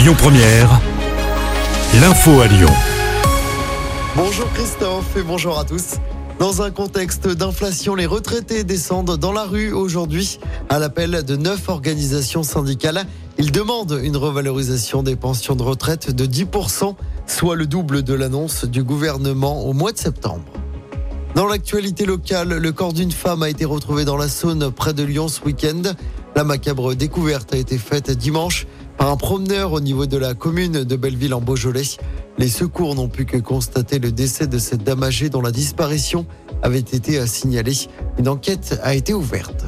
Lyon Première, l'info à Lyon. Bonjour Christophe et bonjour à tous. Dans un contexte d'inflation, les retraités descendent dans la rue aujourd'hui à l'appel de neuf organisations syndicales. Ils demandent une revalorisation des pensions de retraite de 10%, soit le double de l'annonce du gouvernement au mois de septembre. Dans l'actualité locale, le corps d'une femme a été retrouvé dans la Saône près de Lyon ce week-end. La macabre découverte a été faite dimanche un promeneur au niveau de la commune de Belleville en Beaujolais. Les secours n'ont pu que constater le décès de cette dame âgée dont la disparition avait été signalée. Une enquête a été ouverte.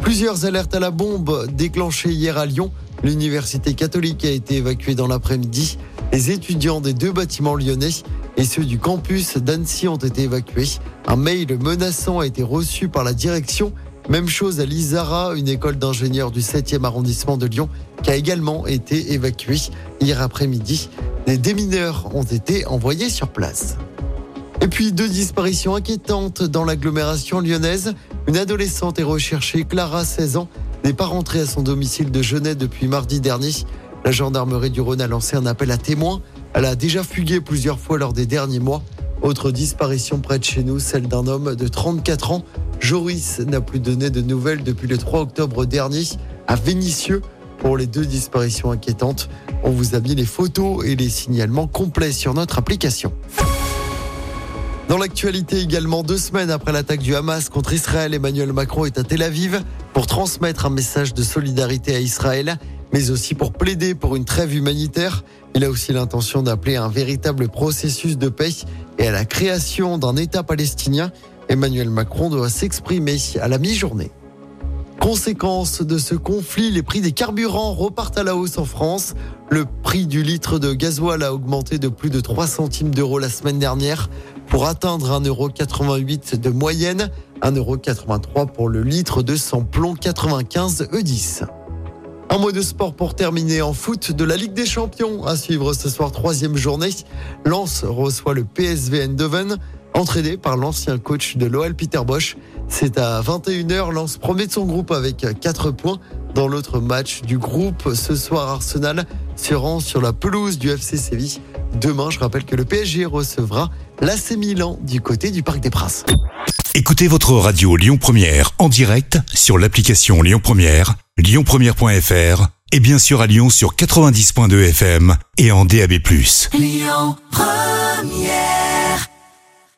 Plusieurs alertes à la bombe déclenchées hier à Lyon. L'université catholique a été évacuée dans l'après-midi. Les étudiants des deux bâtiments lyonnais et ceux du campus d'Annecy ont été évacués. Un mail menaçant a été reçu par la direction. Même chose à l'Isara, une école d'ingénieurs du 7e arrondissement de Lyon qui a également été évacuée hier après-midi. Des démineurs ont été envoyés sur place. Et puis deux disparitions inquiétantes dans l'agglomération lyonnaise. Une adolescente est recherchée, Clara, 16 ans, n'est pas rentrée à son domicile de Genève depuis mardi dernier. La gendarmerie du Rhône a lancé un appel à témoins. Elle a déjà fugué plusieurs fois lors des derniers mois. Autre disparition près de chez nous, celle d'un homme de 34 ans. Joris n'a plus donné de nouvelles depuis le 3 octobre dernier à Vénissieux pour les deux disparitions inquiétantes. On vous a mis les photos et les signalements complets sur notre application. Dans l'actualité également, deux semaines après l'attaque du Hamas contre Israël, Emmanuel Macron est à Tel Aviv pour transmettre un message de solidarité à Israël, mais aussi pour plaider pour une trêve humanitaire. Il a aussi l'intention d'appeler à un véritable processus de paix et à la création d'un État palestinien. Emmanuel Macron doit s'exprimer à la mi-journée. Conséquence de ce conflit, les prix des carburants repartent à la hausse en France. Le prix du litre de gasoil a augmenté de plus de 3 centimes d'euros la semaine dernière pour atteindre 1,88€ de moyenne, 1,83€ pour le litre de samplon 95 E10. Un mot de sport pour terminer en foot de la Ligue des Champions. À suivre ce soir, troisième journée. Lens reçoit le PSV Eindhoven, entraîné par l'ancien coach de l'OL Peter Bosch. C'est à 21h, Lens premier de son groupe avec 4 points. Dans l'autre match du groupe, ce soir, Arsenal se rend sur la pelouse du FC Séville. Demain, je rappelle que le PSG recevra l'AC Milan du côté du Parc des Princes. Écoutez votre radio Lyon Première en direct sur l'application Lyon Première, lyonpremière.fr et bien sûr à Lyon sur 90.2 FM et en DAB+. Lyon Première